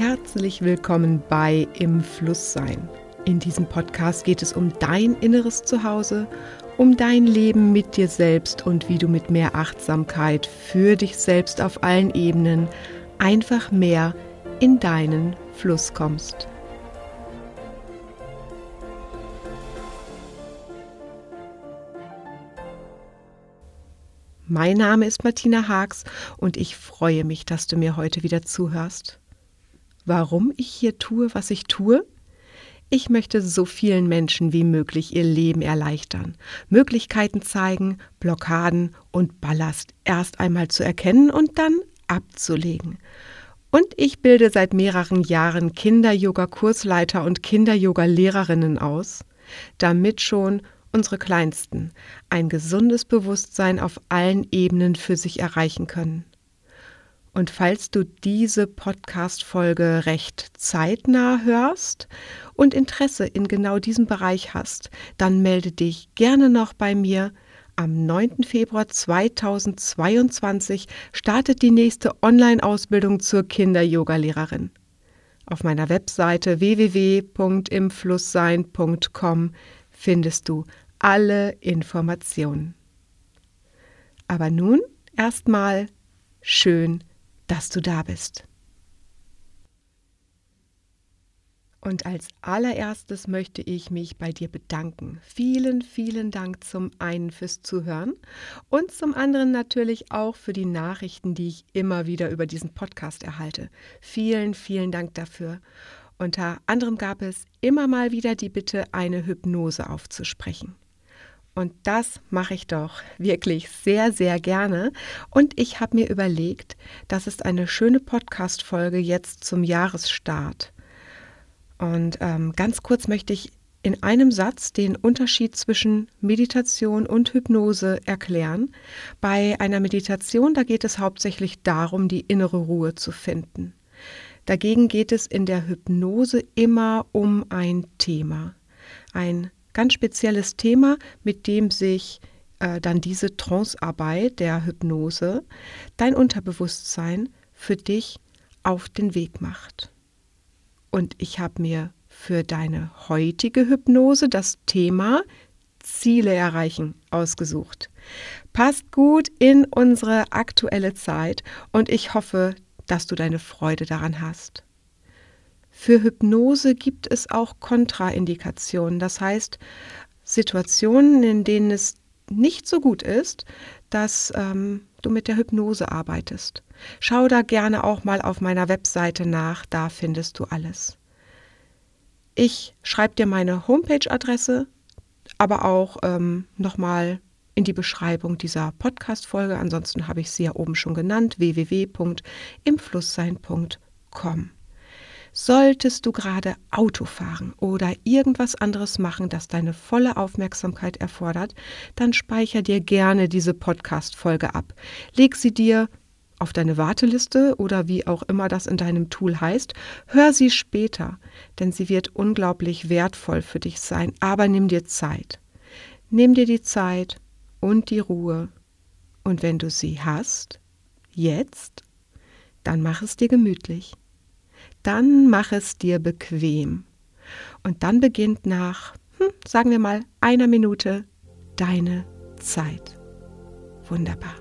herzlich willkommen bei Im Fluss sein. In diesem Podcast geht es um dein inneres Zuhause, um dein Leben mit dir selbst und wie du mit mehr Achtsamkeit für dich selbst auf allen Ebenen einfach mehr in deinen Fluss kommst. Mein Name ist Martina Haags und ich freue mich, dass du mir heute wieder zuhörst. Warum ich hier tue, was ich tue? Ich möchte so vielen Menschen wie möglich ihr Leben erleichtern, Möglichkeiten zeigen, Blockaden und Ballast erst einmal zu erkennen und dann abzulegen. Und ich bilde seit mehreren Jahren Kinder-Yoga-Kursleiter und Kinder-Yoga-Lehrerinnen aus, damit schon unsere Kleinsten ein gesundes Bewusstsein auf allen Ebenen für sich erreichen können. Und falls du diese Podcast-Folge recht zeitnah hörst und Interesse in genau diesem Bereich hast, dann melde dich gerne noch bei mir. Am 9. Februar 2022 startet die nächste Online-Ausbildung zur Kinder-Yoga-Lehrerin. Auf meiner Webseite www.imflusssein.com findest du alle Informationen. Aber nun erstmal schön, dass du da bist. Und als allererstes möchte ich mich bei dir bedanken. Vielen, vielen Dank zum einen fürs Zuhören und zum anderen natürlich auch für die Nachrichten, die ich immer wieder über diesen Podcast erhalte. Vielen, vielen Dank dafür. Unter anderem gab es immer mal wieder die Bitte, eine Hypnose aufzusprechen. Und das mache ich doch wirklich sehr, sehr gerne. Und ich habe mir überlegt, das ist eine schöne Podcast-Folge jetzt zum Jahresstart. Und ähm, ganz kurz möchte ich in einem Satz den Unterschied zwischen Meditation und Hypnose erklären. Bei einer Meditation, da geht es hauptsächlich darum, die innere Ruhe zu finden. Dagegen geht es in der Hypnose immer um ein Thema, ein ganz spezielles Thema, mit dem sich äh, dann diese Trancearbeit der Hypnose, dein Unterbewusstsein für dich auf den Weg macht. Und ich habe mir für deine heutige Hypnose das Thema Ziele erreichen ausgesucht. Passt gut in unsere aktuelle Zeit und ich hoffe, dass du deine Freude daran hast. Für Hypnose gibt es auch Kontraindikationen, das heißt Situationen, in denen es nicht so gut ist, dass ähm, du mit der Hypnose arbeitest. Schau da gerne auch mal auf meiner Webseite nach, da findest du alles. Ich schreibe dir meine Homepage-Adresse, aber auch ähm, nochmal in die Beschreibung dieser Podcast-Folge. Ansonsten habe ich sie ja oben schon genannt: www.imflusssein.com. Solltest du gerade Auto fahren oder irgendwas anderes machen, das deine volle Aufmerksamkeit erfordert, dann speicher dir gerne diese Podcast-Folge ab. Leg sie dir auf deine Warteliste oder wie auch immer das in deinem Tool heißt. Hör sie später, denn sie wird unglaublich wertvoll für dich sein. Aber nimm dir Zeit. Nimm dir die Zeit und die Ruhe. Und wenn du sie hast, jetzt, dann mach es dir gemütlich. Dann mach es dir bequem. Und dann beginnt nach, hm, sagen wir mal, einer Minute deine Zeit. Wunderbar.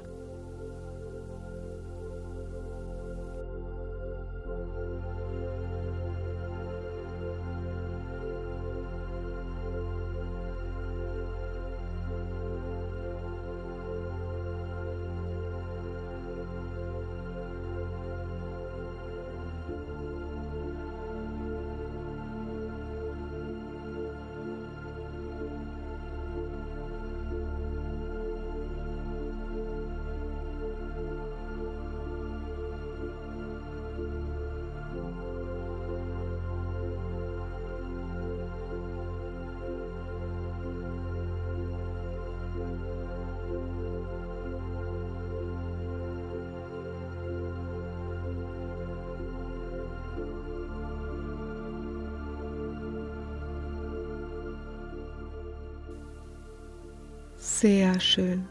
Sehr schön.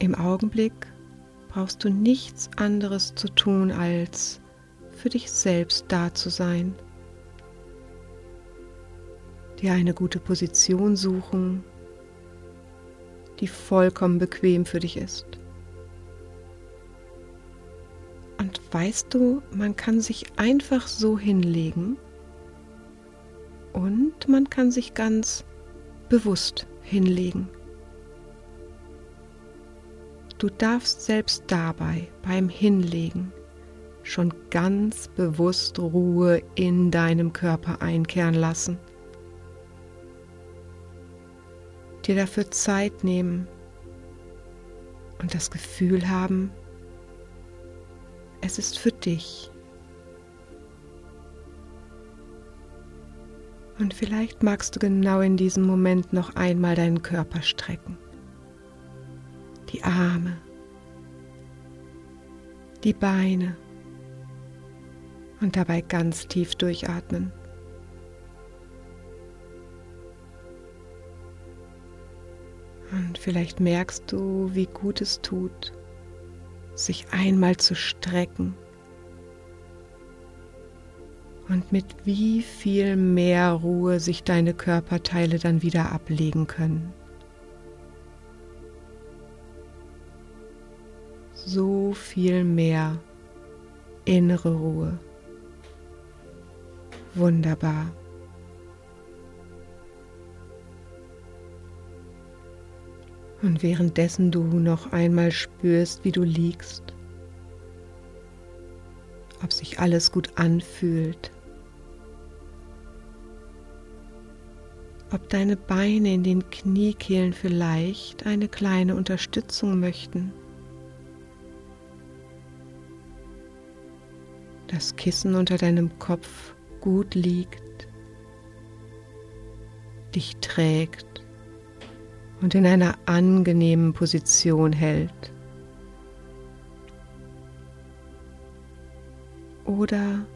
Im Augenblick brauchst du nichts anderes zu tun, als für dich selbst da zu sein. Dir eine gute Position suchen, die vollkommen bequem für dich ist. Und weißt du, man kann sich einfach so hinlegen und man kann sich ganz bewusst hinlegen. Du darfst selbst dabei beim Hinlegen schon ganz bewusst Ruhe in deinem Körper einkehren lassen. Dir dafür Zeit nehmen und das Gefühl haben, es ist für dich. Und vielleicht magst du genau in diesem Moment noch einmal deinen Körper strecken. Die Arme, die Beine und dabei ganz tief durchatmen. Und vielleicht merkst du, wie gut es tut, sich einmal zu strecken und mit wie viel mehr Ruhe sich deine Körperteile dann wieder ablegen können. So viel mehr innere Ruhe. Wunderbar. Und währenddessen du noch einmal spürst, wie du liegst, ob sich alles gut anfühlt, ob deine Beine in den Kniekehlen vielleicht eine kleine Unterstützung möchten. Das Kissen unter deinem Kopf gut liegt, dich trägt und in einer angenehmen Position hält. Oder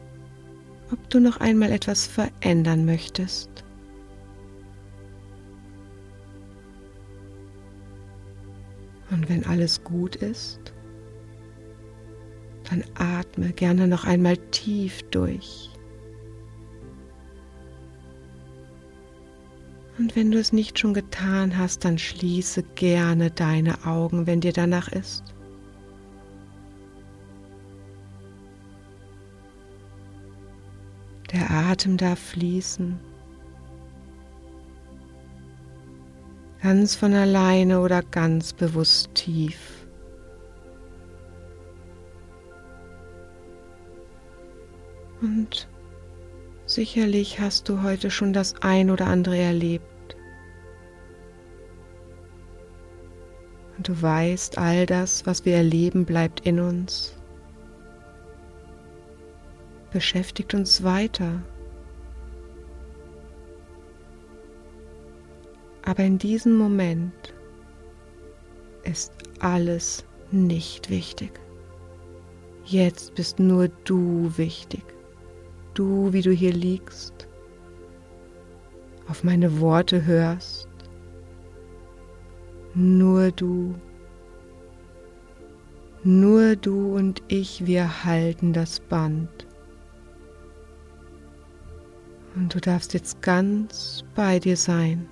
ob du noch einmal etwas verändern möchtest. Und wenn alles gut ist, dann atme gerne noch einmal tief durch. Und wenn du es nicht schon getan hast, dann schließe gerne deine Augen, wenn dir danach ist. Der Atem darf fließen. Ganz von alleine oder ganz bewusst tief. Und Sicherlich hast du heute schon das ein oder andere erlebt. Und du weißt, all das, was wir erleben, bleibt in uns, beschäftigt uns weiter. Aber in diesem Moment ist alles nicht wichtig. Jetzt bist nur du wichtig du, wie du hier liegst, auf meine Worte hörst. Nur du, nur du und ich, wir halten das Band. Und du darfst jetzt ganz bei dir sein.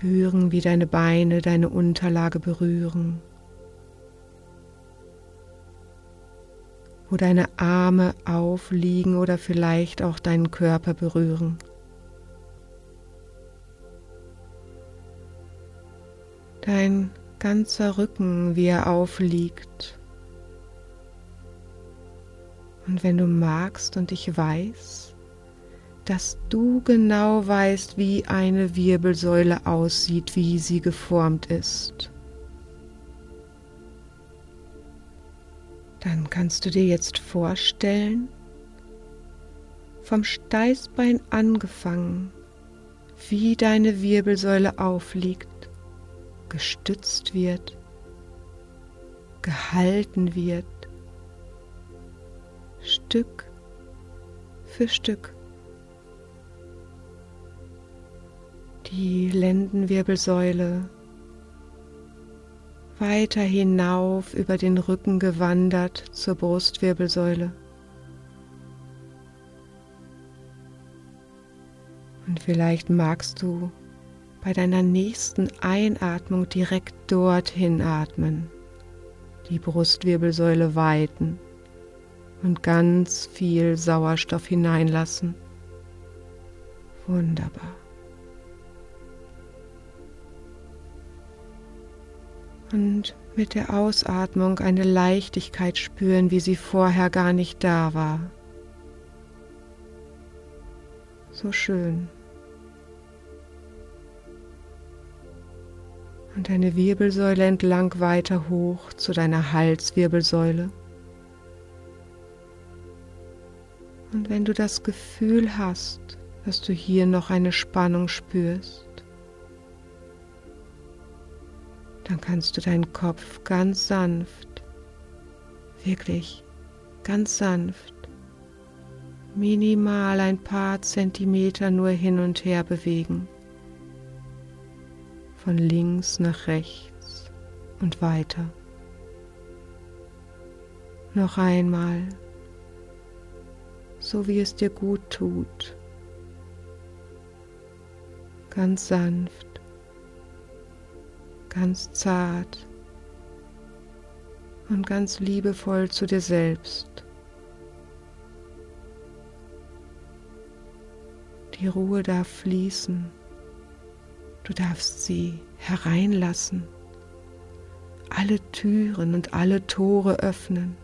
Spüren, wie deine Beine deine Unterlage berühren. wo deine Arme aufliegen oder vielleicht auch deinen Körper berühren. Dein ganzer Rücken, wie er aufliegt. Und wenn du magst und ich weiß, dass du genau weißt, wie eine Wirbelsäule aussieht, wie sie geformt ist. Dann kannst du dir jetzt vorstellen, vom Steißbein angefangen, wie deine Wirbelsäule aufliegt, gestützt wird, gehalten wird, Stück für Stück. Die Lendenwirbelsäule weiter hinauf über den Rücken gewandert zur Brustwirbelsäule. Und vielleicht magst du bei deiner nächsten Einatmung direkt dorthin atmen, die Brustwirbelsäule weiten und ganz viel Sauerstoff hineinlassen. Wunderbar. Und mit der Ausatmung eine Leichtigkeit spüren, wie sie vorher gar nicht da war. So schön. Und deine Wirbelsäule entlang weiter hoch zu deiner Halswirbelsäule. Und wenn du das Gefühl hast, dass du hier noch eine Spannung spürst, dann kannst du deinen Kopf ganz sanft, wirklich ganz sanft, minimal ein paar Zentimeter nur hin und her bewegen. Von links nach rechts und weiter. Noch einmal, so wie es dir gut tut. Ganz sanft ganz zart und ganz liebevoll zu dir selbst. Die Ruhe darf fließen. Du darfst sie hereinlassen. Alle Türen und alle Tore öffnen.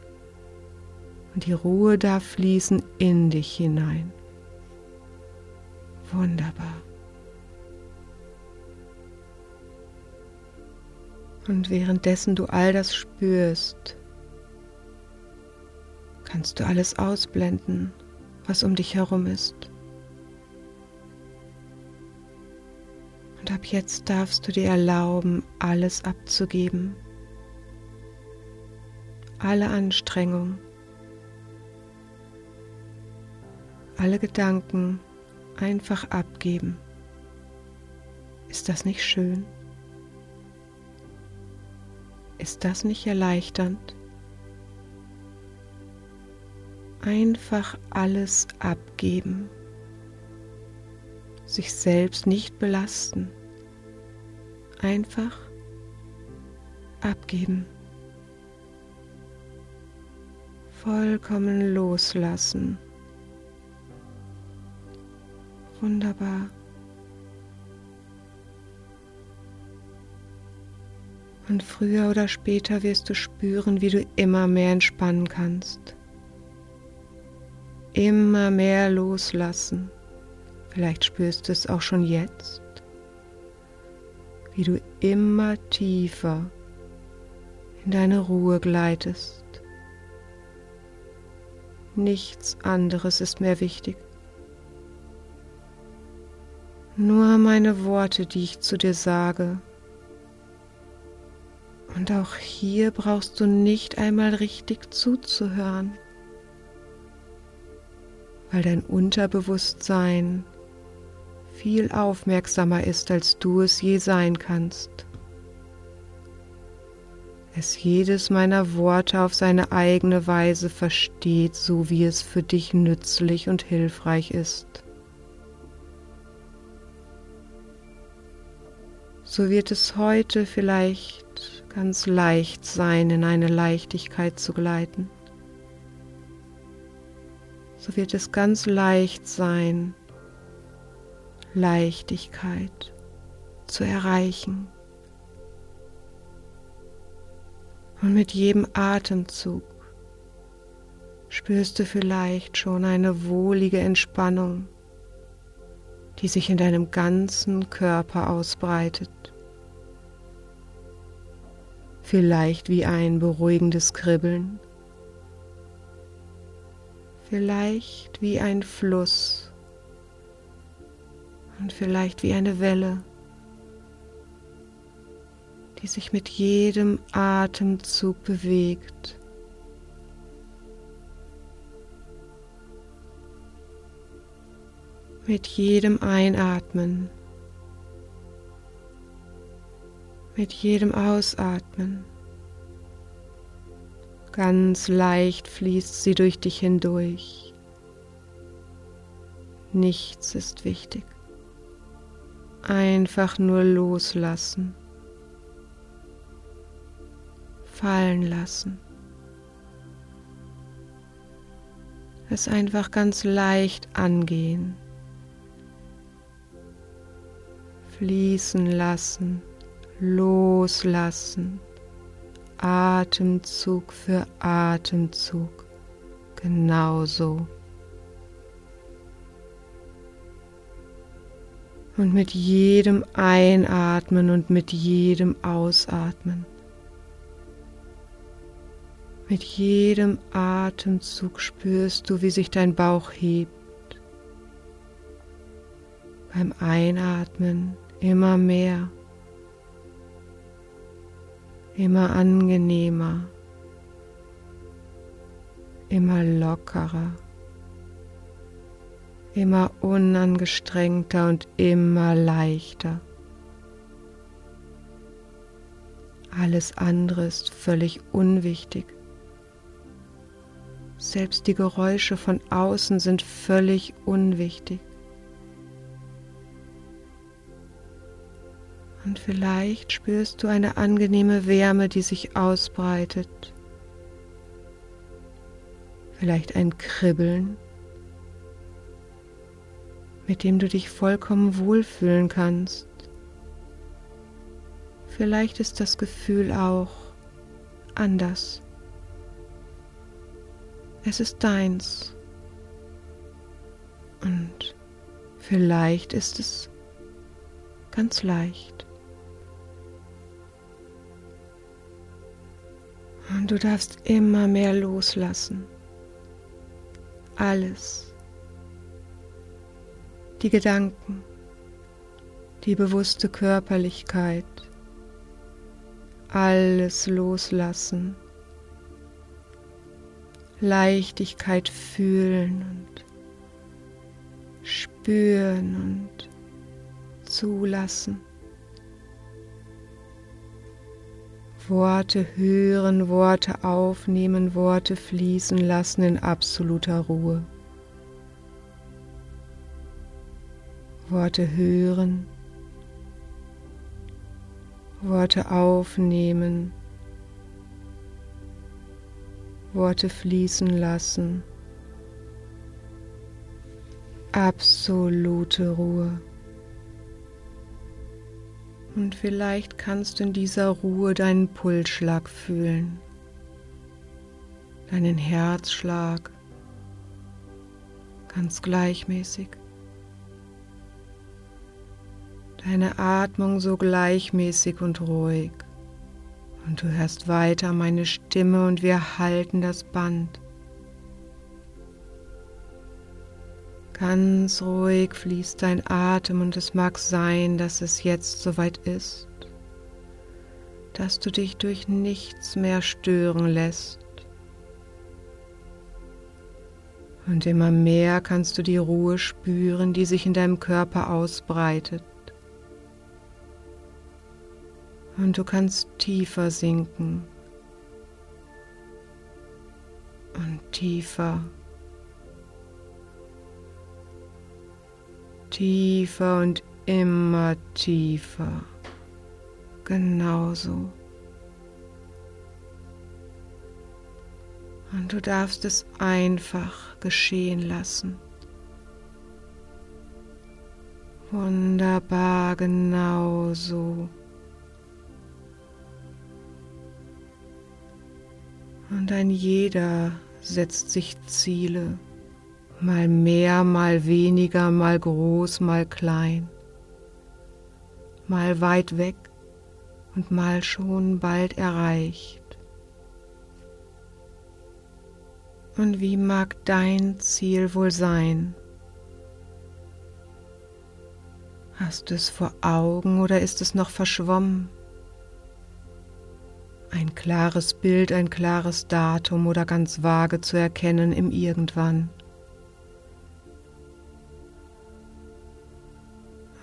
Und die Ruhe darf fließen in dich hinein. Wunderbar. Und währenddessen du all das spürst, kannst du alles ausblenden, was um dich herum ist. Und ab jetzt darfst du dir erlauben, alles abzugeben, alle Anstrengung, alle Gedanken einfach abgeben. Ist das nicht schön? Ist das nicht erleichternd? Einfach alles abgeben, sich selbst nicht belasten, einfach abgeben, vollkommen loslassen. Wunderbar. Und früher oder später wirst du spüren, wie du immer mehr entspannen kannst. Immer mehr loslassen. Vielleicht spürst du es auch schon jetzt, wie du immer tiefer in deine Ruhe gleitest. Nichts anderes ist mehr wichtig. Nur meine Worte, die ich zu dir sage, und auch hier brauchst du nicht einmal richtig zuzuhören, weil dein Unterbewusstsein viel aufmerksamer ist, als du es je sein kannst. Es jedes meiner Worte auf seine eigene Weise versteht, so wie es für dich nützlich und hilfreich ist. So wird es heute vielleicht ganz leicht sein, in eine Leichtigkeit zu gleiten. So wird es ganz leicht sein, Leichtigkeit zu erreichen. Und mit jedem Atemzug spürst du vielleicht schon eine wohlige Entspannung, die sich in deinem ganzen Körper ausbreitet vielleicht wie ein beruhigendes Kribbeln, vielleicht wie ein Fluss. Und vielleicht wie eine Welle, die sich mit jedem Atemzug bewegt. Mit jedem Einatmen Mit jedem Ausatmen. Ganz leicht fließt sie durch dich hindurch. Nichts ist wichtig. Einfach nur loslassen. Fallen lassen. Es einfach ganz leicht angehen. Fließen lassen, loslassen. Atemzug für Atemzug. Genauso. Und mit jedem Einatmen und mit jedem Ausatmen, mit jedem Atemzug spürst du, wie sich dein Bauch hebt. Beim Einatmen immer mehr, immer angenehmer, immer lockerer immer unangestrengter und immer leichter. Alles andere ist völlig unwichtig. Selbst die Geräusche von außen sind völlig unwichtig. Und vielleicht spürst du eine angenehme Wärme, die sich ausbreitet. Vielleicht ein Kribbeln mit dem du dich vollkommen wohlfühlen kannst. Vielleicht ist das Gefühl auch anders. Es ist deins. Und vielleicht ist es ganz leicht. Und du darfst immer mehr loslassen. Alles die Gedanken, die bewusste Körperlichkeit, alles loslassen, Leichtigkeit fühlen und spüren und zulassen. Worte hören, Worte aufnehmen, Worte fließen lassen in absoluter Ruhe. Worte hören, Worte aufnehmen, Worte fließen lassen. Absolute Ruhe. Und vielleicht kannst du in dieser Ruhe deinen Pulsschlag fühlen, deinen Herzschlag ganz gleichmäßig deine Atmung so gleichmäßig und ruhig. Und du hörst weiter meine Stimme und wir halten das Band. Ganz ruhig fließt dein Atem und es mag sein, dass es jetzt soweit ist, dass du dich durch nichts mehr stören lässt. Und immer mehr kannst du die Ruhe spüren, die sich in deinem Körper ausbreitet. Und du kannst tiefer sinken und tiefer, tiefer und immer tiefer. Genauso. Und du darfst es einfach geschehen lassen. Wunderbar, genauso. Und ein jeder setzt sich Ziele, mal mehr, mal weniger, mal groß, mal klein, mal weit weg und mal schon bald erreicht. Und wie mag dein Ziel wohl sein? Hast du es vor Augen oder ist es noch verschwommen? Ein klares Bild, ein klares Datum oder ganz vage zu erkennen im Irgendwann.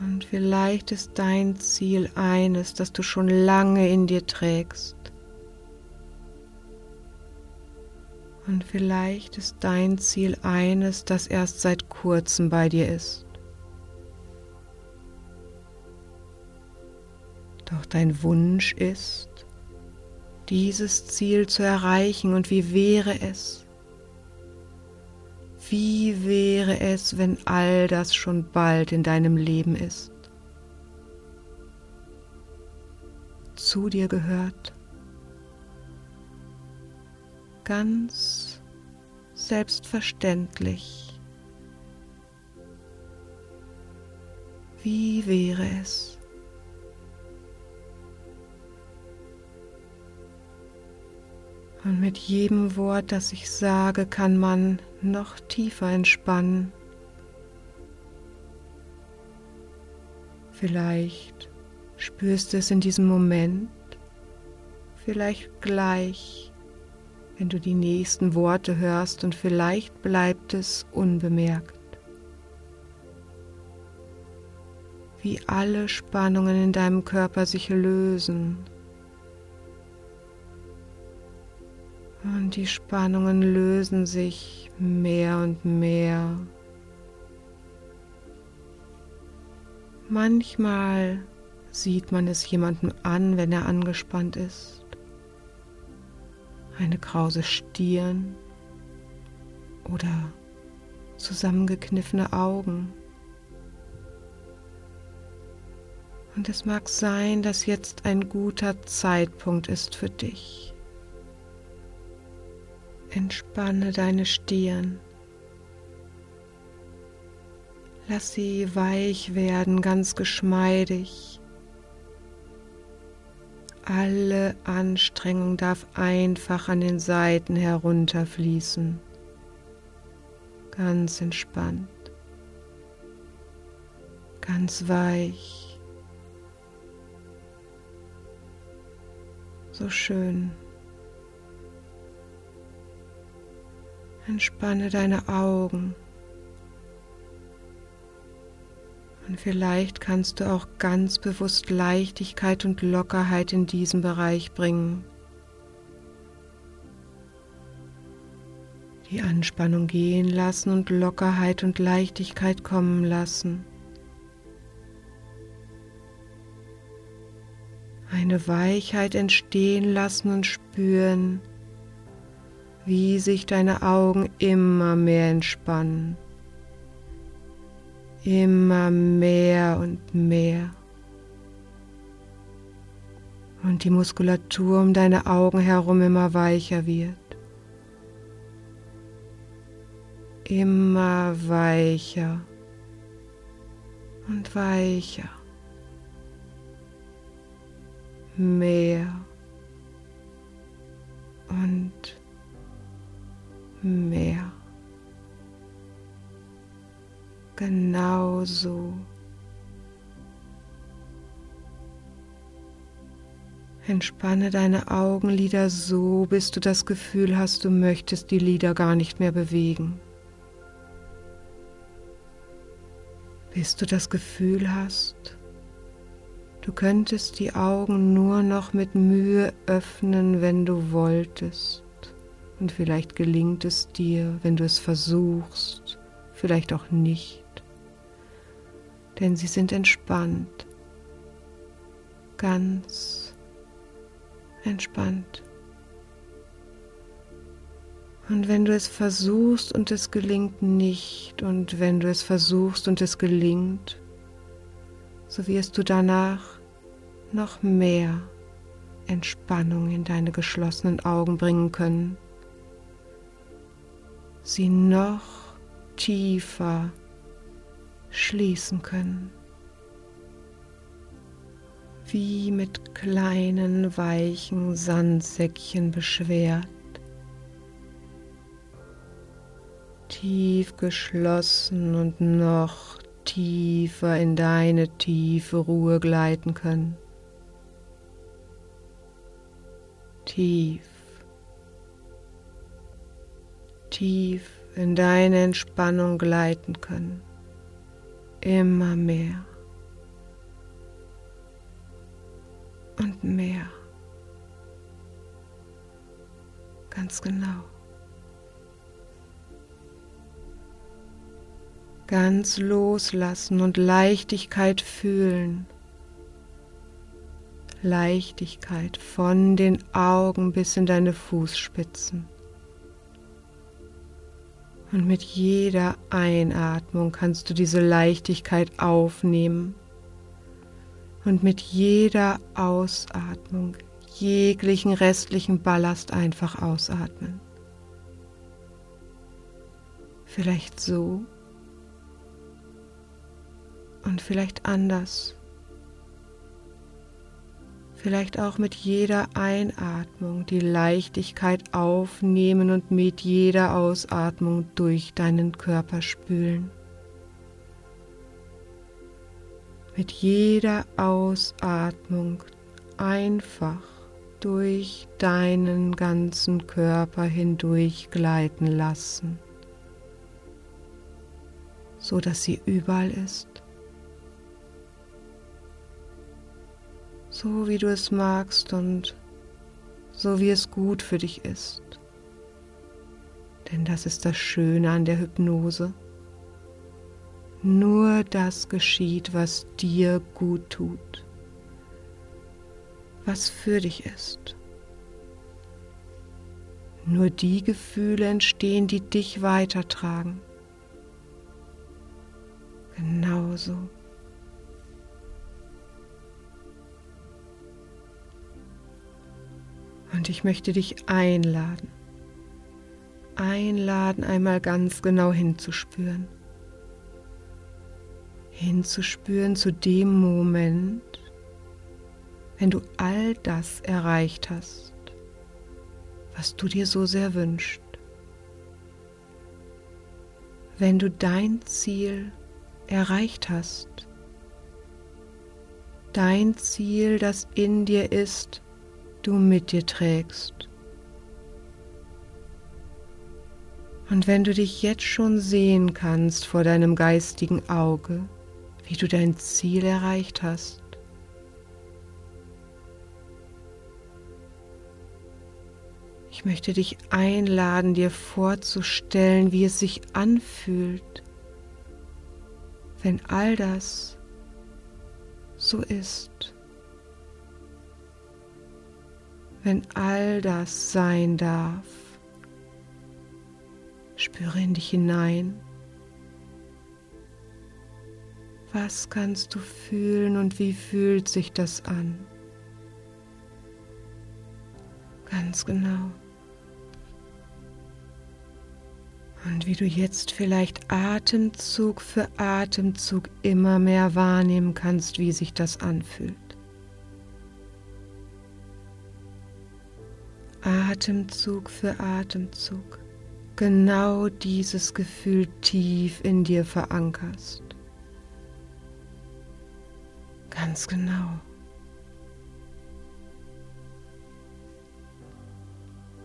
Und vielleicht ist dein Ziel eines, das du schon lange in dir trägst. Und vielleicht ist dein Ziel eines, das erst seit kurzem bei dir ist. Doch dein Wunsch ist, dieses Ziel zu erreichen. Und wie wäre es? Wie wäre es, wenn all das schon bald in deinem Leben ist? Zu dir gehört. Ganz selbstverständlich. Wie wäre es? Und mit jedem Wort, das ich sage, kann man noch tiefer entspannen. Vielleicht spürst du es in diesem Moment, vielleicht gleich, wenn du die nächsten Worte hörst und vielleicht bleibt es unbemerkt. Wie alle Spannungen in deinem Körper sich lösen Die Spannungen lösen sich mehr und mehr. Manchmal sieht man es jemandem an, wenn er angespannt ist. Eine krause Stirn oder zusammengekniffene Augen. Und es mag sein, dass jetzt ein guter Zeitpunkt ist für dich. Entspanne deine Stirn. Lass sie weich werden, ganz geschmeidig. Alle Anstrengung darf einfach an den Seiten herunterfließen. Ganz entspannt. Ganz weich. So schön. Entspanne deine Augen. Und vielleicht kannst du auch ganz bewusst Leichtigkeit und Lockerheit in diesen Bereich bringen. Die Anspannung gehen lassen und Lockerheit und Leichtigkeit kommen lassen. Eine Weichheit entstehen lassen und spüren, wie sich deine Augen immer mehr entspannen. Immer mehr und mehr. Und die Muskulatur um deine Augen herum immer weicher wird. Immer weicher und weicher. Mehr und mehr mehr. Genau so. Entspanne deine Augenlider so, bis du das Gefühl hast, du möchtest die Lider gar nicht mehr bewegen. Bis du das Gefühl hast, du könntest die Augen nur noch mit Mühe öffnen, wenn du wolltest. Und vielleicht gelingt es dir, wenn du es versuchst, vielleicht auch nicht. Denn sie sind entspannt, ganz entspannt. Und wenn du es versuchst und es gelingt nicht, und wenn du es versuchst und es gelingt, so wirst du danach noch mehr Entspannung in deine geschlossenen Augen bringen können sie noch tiefer schließen können, wie mit kleinen weichen Sandsäckchen beschwert, tief geschlossen und noch tiefer in deine tiefe Ruhe gleiten können. Tief tief in deine Entspannung gleiten können. Immer mehr. Und mehr. Ganz genau. Ganz loslassen und Leichtigkeit fühlen. Leichtigkeit von den Augen bis in deine Fußspitzen. Und mit jeder Einatmung kannst du diese Leichtigkeit aufnehmen und mit jeder Ausatmung jeglichen restlichen Ballast einfach ausatmen. Vielleicht so und vielleicht anders. Vielleicht auch mit jeder Einatmung die Leichtigkeit aufnehmen und mit jeder Ausatmung durch deinen Körper spülen. Mit jeder Ausatmung einfach durch deinen ganzen Körper hindurch gleiten lassen, so dass sie überall ist. So wie du es magst und so wie es gut für dich ist. Denn das ist das Schöne an der Hypnose. Nur das geschieht, was dir gut tut, was für dich ist. Nur die Gefühle entstehen, die dich weitertragen. Genauso Und ich möchte dich einladen, einladen, einmal ganz genau hinzuspüren. Hinzuspüren zu dem Moment, wenn du all das erreicht hast, was du dir so sehr wünschst. Wenn du dein Ziel erreicht hast, dein Ziel, das in dir ist, du mit dir trägst. Und wenn du dich jetzt schon sehen kannst vor deinem geistigen Auge, wie du dein Ziel erreicht hast, Ich möchte dich einladen, dir vorzustellen, wie es sich anfühlt, wenn all das so ist wenn all das sein darf. Spüre in dich hinein. Was kannst du fühlen und wie fühlt sich das an? Ganz genau. Und wie du jetzt vielleicht Atemzug für Atemzug immer mehr wahrnehmen kannst, wie sich das anfühlt. Atemzug für Atemzug genau dieses Gefühl tief in dir verankerst. Ganz genau.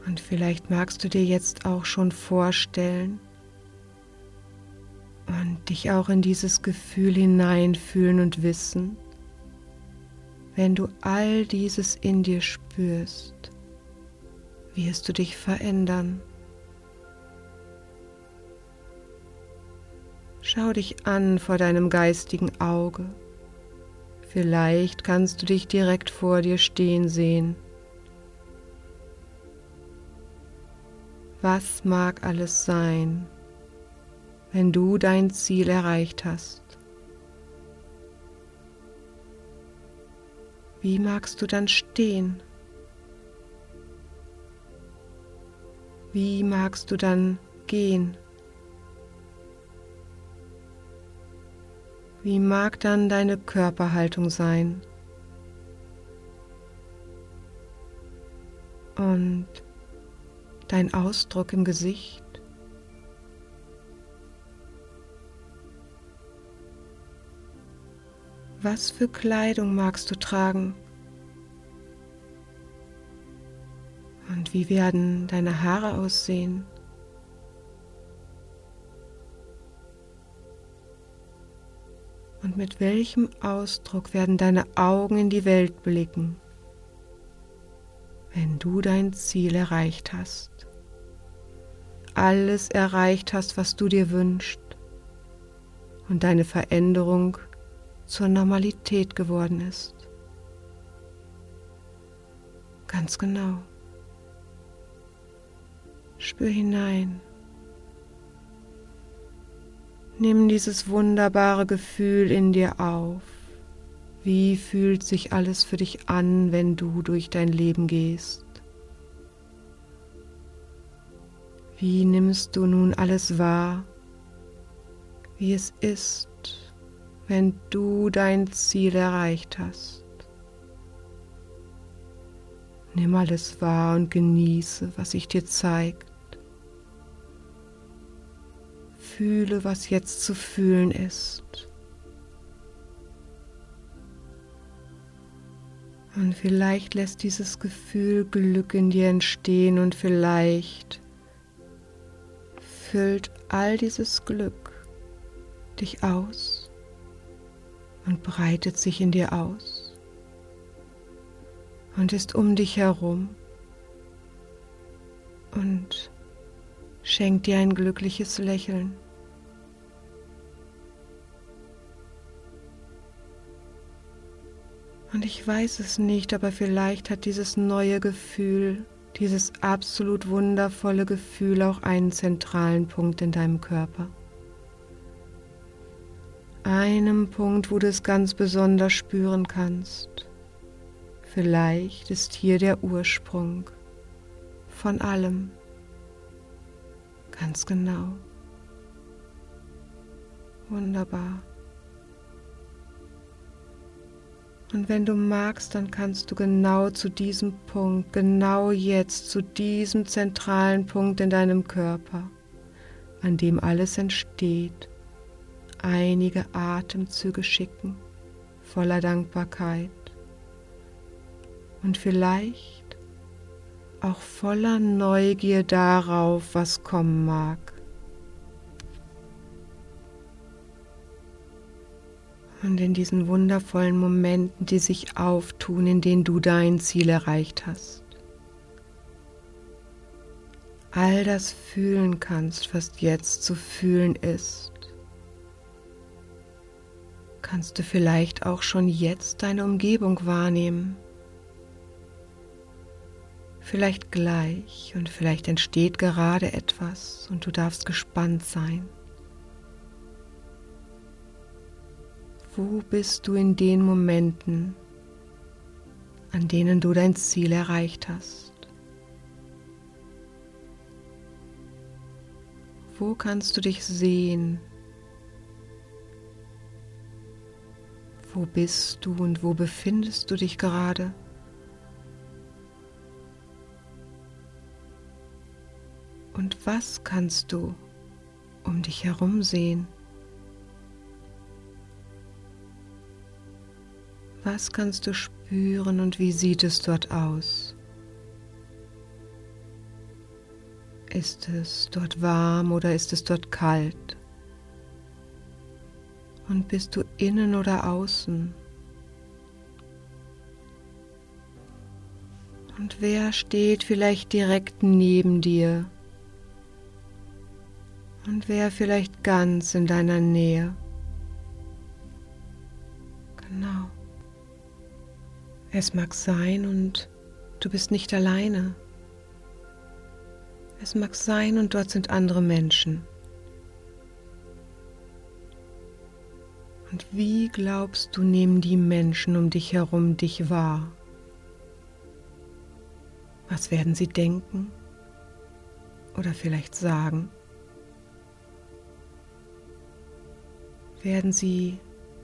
Und vielleicht magst du dir jetzt auch schon vorstellen und dich auch in dieses Gefühl hineinfühlen und wissen, wenn du all dieses in dir spürst, wirst du dich verändern. Schau dich an vor deinem geistigen Auge. Vielleicht kannst du dich direkt vor dir stehen sehen. Was mag alles sein, wenn du dein Ziel erreicht hast? Wie magst du dann stehen? Wie magst du dann gehen? Wie mag dann deine Körperhaltung sein? Und dein Ausdruck im Gesicht? Was für Kleidung magst du tragen? Und wie werden deine Haare aussehen? Und mit welchem Ausdruck werden deine Augen in die Welt blicken? wenn du dein Ziel erreicht hast, alles erreicht hast, was du dir wünschst und deine Veränderung zur Normalität geworden ist. Ganz genau. Spür hinein. Nimm dieses wunderbare Gefühl in dir auf. Wie fühlt sich alles für dich an, wenn du durch dein Leben gehst? Wie nimmst du nun alles wahr, wie es ist, wenn du dein Ziel erreicht hast? Nimm alles wahr und genieße, was sich dir zeigt. Fühle, was jetzt zu fühlen ist. Und vielleicht lässt dieses Gefühl Glück in dir entstehen und vielleicht füllt all dieses Glück dich aus und breitet sich in dir aus und ist um dich herum und schenkt dir ein glückliches Lächeln. Und ich weiß es nicht, aber vielleicht hat dieses neue Gefühl, dieses absolut wundervolle Gefühl auch einen zentralen Punkt in deinem Körper. Einem Punkt, wo du es ganz besonders spüren kannst. Vielleicht ist hier der Ursprung von allem. Ganz genau. Wunderbar. Und wenn du magst, dann kannst du genau zu diesem Punkt, genau jetzt, zu diesem zentralen Punkt in deinem Körper, an dem alles entsteht, einige Atemzüge schicken, voller Dankbarkeit und vielleicht auch voller Neugier darauf, was kommen mag. Und in diesen wundervollen Momenten, die sich auftun, in denen du dein Ziel erreicht hast. All das fühlen kannst, was jetzt zu fühlen ist. Kannst du vielleicht auch schon jetzt deine Umgebung wahrnehmen. Vielleicht gleich und vielleicht entsteht gerade etwas und du darfst gespannt sein. Wo bist du in den Momenten, an denen du dein Ziel erreicht hast? Wo kannst du dich sehen? Wo bist du und wo befindest du dich gerade? Und was kannst du um dich herum sehen? Was kannst du spüren und wie sieht es dort aus? Ist es dort warm oder ist es dort kalt? Und bist du innen oder außen? Und wer steht vielleicht direkt neben dir? Und wer vielleicht ganz in deiner Nähe? Es mag sein und du bist nicht alleine. Es mag sein und dort sind andere Menschen. Und wie glaubst du, nehmen die Menschen um dich herum dich wahr? Was werden sie denken oder vielleicht sagen? Werden sie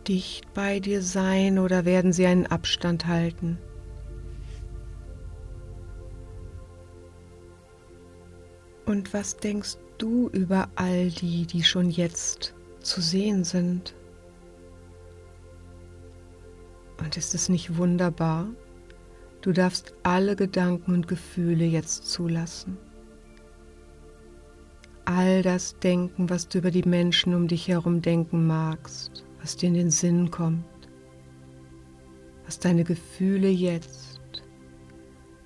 dicht bei dir sein oder werden sie einen Abstand halten? Und was denkst du über all die, die schon jetzt zu sehen sind? Und ist es nicht wunderbar? Du darfst alle Gedanken und Gefühle jetzt zulassen. All das Denken, was du über die Menschen um dich herum denken magst was dir in den Sinn kommt, was deine Gefühle jetzt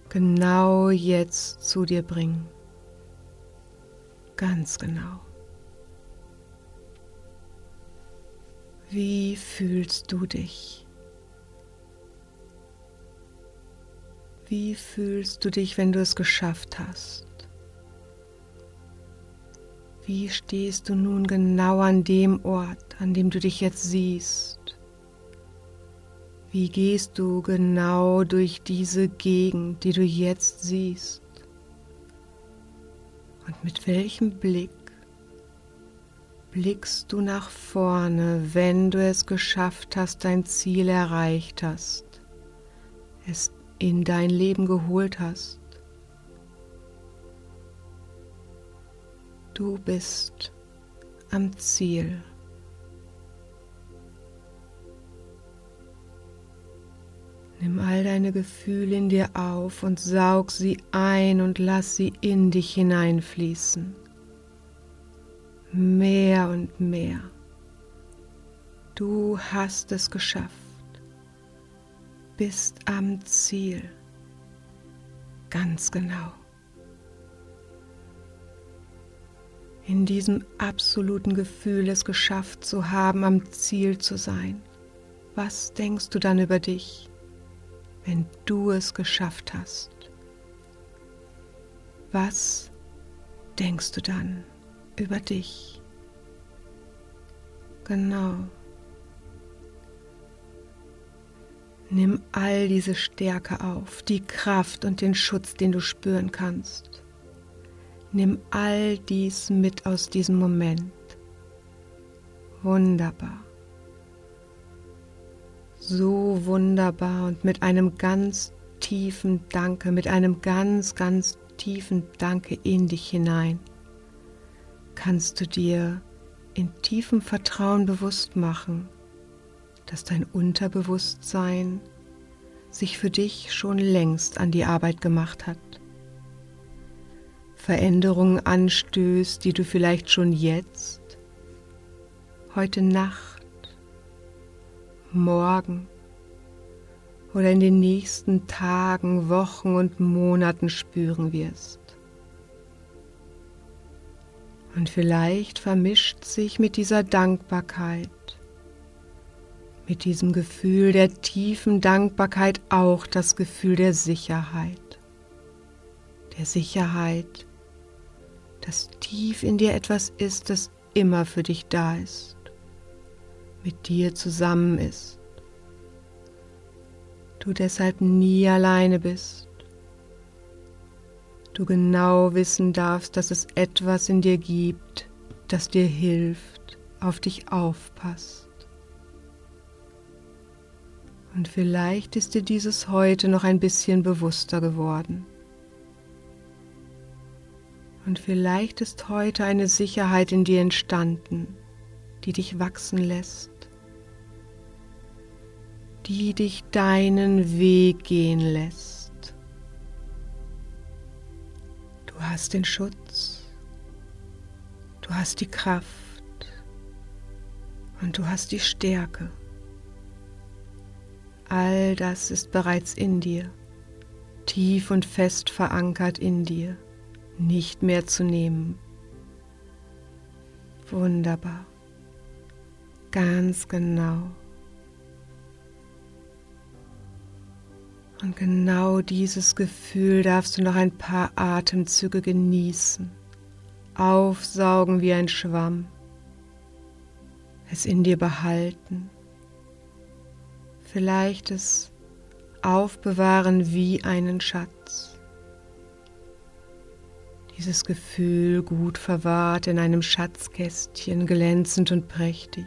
genau jetzt zu dir bringen. Ganz genau. Wie fühlst du dich? Wie fühlst du dich, wenn du es geschafft hast? Wie stehst du nun genau an dem Ort, an dem du dich jetzt siehst? Wie gehst du genau durch diese Gegend, die du jetzt siehst? Und mit welchem Blick blickst du nach vorne, wenn du es geschafft hast, dein Ziel erreicht hast, es in dein Leben geholt hast? Du bist am Ziel. Nimm all deine Gefühle in dir auf und saug sie ein und lass sie in dich hineinfließen. Mehr und mehr. Du hast es geschafft. Bist am Ziel. Ganz genau. In diesem absoluten Gefühl, es geschafft zu haben, am Ziel zu sein. Was denkst du dann über dich? Wenn du es geschafft hast? Was denkst du dann über dich? Genau. Nimm all diese Stärke auf, die Kraft und den Schutz, den du spüren kannst. Nimm all dies mit aus diesem Moment. Wunderbar so wunderbar und mit einem ganz tiefen Danke, mit einem ganz, ganz tiefen Danke in dich hinein, kannst du dir in tiefem Vertrauen bewusst machen, dass dein Unterbewusstsein sich für dich schon längst an die Arbeit gemacht hat. Veränderungen anstößt, die du vielleicht schon jetzt, heute Nacht, morgen oder in den nächsten Tagen, Wochen und Monaten spüren wirst. Und vielleicht vermischt sich mit dieser Dankbarkeit, mit diesem Gefühl der tiefen Dankbarkeit auch das Gefühl der Sicherheit. Der Sicherheit, dass tief in dir etwas ist, das immer für dich da ist mit dir zusammen ist. Du deshalb nie alleine bist. Du genau wissen darfst, dass es etwas in dir gibt, das dir hilft, auf dich aufpasst. Und vielleicht ist dir dieses heute noch ein bisschen bewusster geworden. Und vielleicht ist heute eine Sicherheit in dir entstanden, die dich wachsen lässt, die dich deinen Weg gehen lässt. Du hast den Schutz, du hast die Kraft und du hast die Stärke. All das ist bereits in dir, tief und fest verankert in dir, nicht mehr zu nehmen. Wunderbar. Ganz genau. Und genau dieses Gefühl darfst du noch ein paar Atemzüge genießen, aufsaugen wie ein Schwamm, es in dir behalten, vielleicht es aufbewahren wie einen Schatz. Dieses Gefühl gut verwahrt in einem Schatzkästchen, glänzend und prächtig.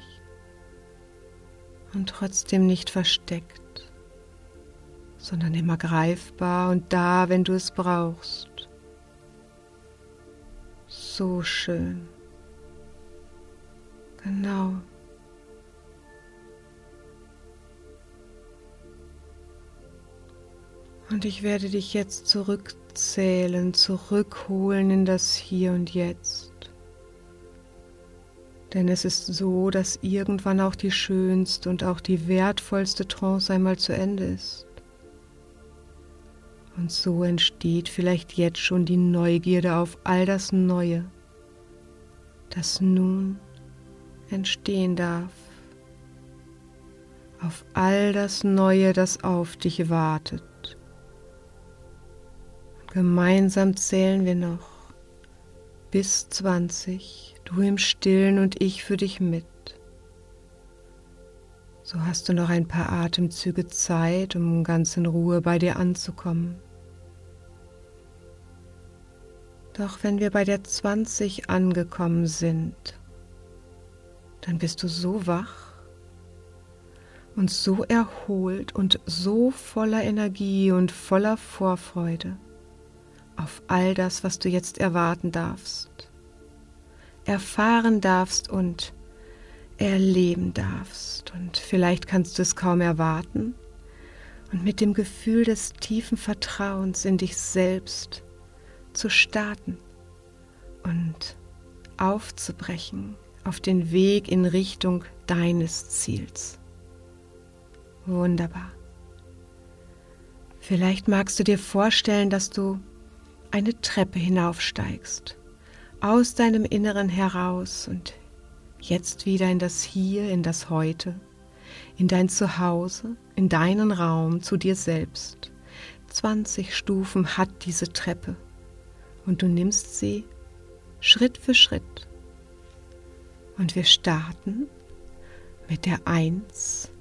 Und trotzdem nicht versteckt, sondern immer greifbar und da, wenn du es brauchst. So schön. Genau. Und ich werde dich jetzt zurückzählen, zurückholen in das Hier und Jetzt. Denn es ist so, dass irgendwann auch die schönste und auch die wertvollste Trance einmal zu Ende ist. Und so entsteht vielleicht jetzt schon die Neugierde auf all das Neue, das nun entstehen darf, auf all das Neue, das auf dich wartet. Gemeinsam zählen wir noch bis 20, du im Stillen und ich für dich mit. So hast du noch ein paar Atemzüge Zeit, um ganz in Ruhe bei dir anzukommen. Doch wenn wir bei der 20 angekommen sind, dann bist du so wach und so erholt und so voller Energie und voller Vorfreude auf all das, was du jetzt erwarten darfst, erfahren darfst und erleben darfst. Und vielleicht kannst du es kaum erwarten und mit dem Gefühl des tiefen Vertrauens in dich selbst zu starten und aufzubrechen auf den Weg in Richtung deines Ziels. Wunderbar. Vielleicht magst du dir vorstellen, dass du eine Treppe hinaufsteigst, aus deinem Inneren heraus und jetzt wieder in das Hier, in das Heute, in dein Zuhause, in deinen Raum, zu dir selbst. 20 Stufen hat diese Treppe und du nimmst sie Schritt für Schritt. Und wir starten mit der Eins.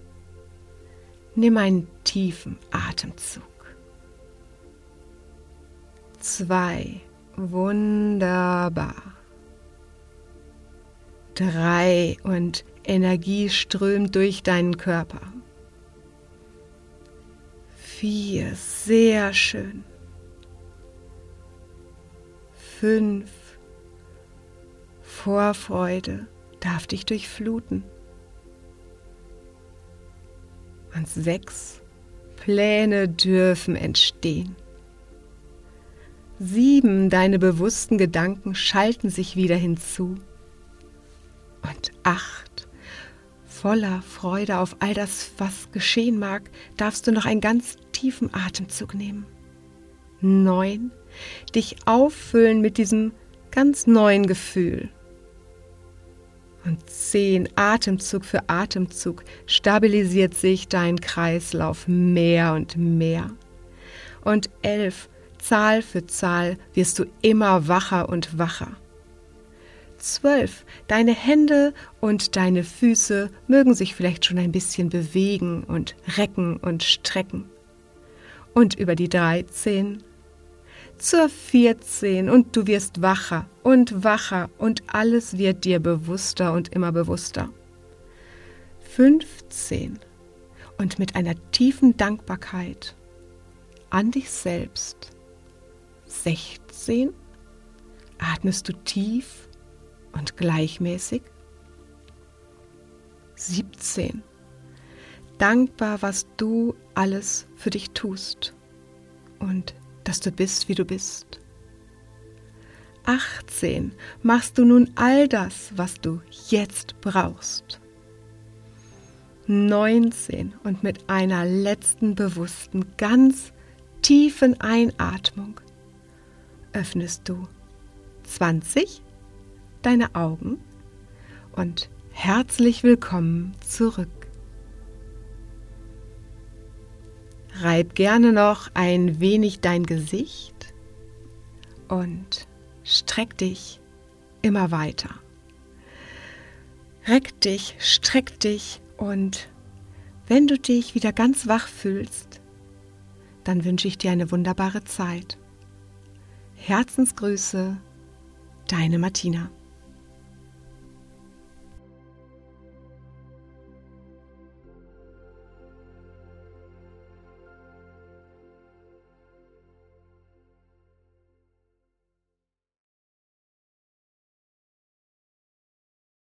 Nimm einen tiefen Atemzug. Zwei. Wunderbar. Drei. Und Energie strömt durch deinen Körper. Vier. Sehr schön. Fünf. Vorfreude darf dich durchfluten. Und sechs. Pläne dürfen entstehen. Sieben, deine bewussten Gedanken schalten sich wieder hinzu. Und acht, voller Freude auf all das, was geschehen mag, darfst du noch einen ganz tiefen Atemzug nehmen. Neun, dich auffüllen mit diesem ganz neuen Gefühl. Und zehn, Atemzug für Atemzug, stabilisiert sich dein Kreislauf mehr und mehr. Und elf, Zahl für Zahl wirst du immer wacher und wacher. Zwölf. Deine Hände und deine Füße mögen sich vielleicht schon ein bisschen bewegen und recken und strecken. Und über die dreizehn zur vierzehn und du wirst wacher und wacher und alles wird dir bewusster und immer bewusster. Fünfzehn und mit einer tiefen Dankbarkeit an dich selbst 16 atmest du tief und gleichmäßig. 17. Dankbar, was du alles für dich tust und dass du bist, wie du bist. 18. Machst du nun all das, was du jetzt brauchst. 19. Und mit einer letzten bewussten, ganz tiefen Einatmung öffnest du 20 deine Augen und herzlich willkommen zurück. Reib gerne noch ein wenig dein Gesicht und streck dich immer weiter. Reck dich, streck dich und wenn du dich wieder ganz wach fühlst, dann wünsche ich dir eine wunderbare Zeit. Herzensgrüße, deine Martina.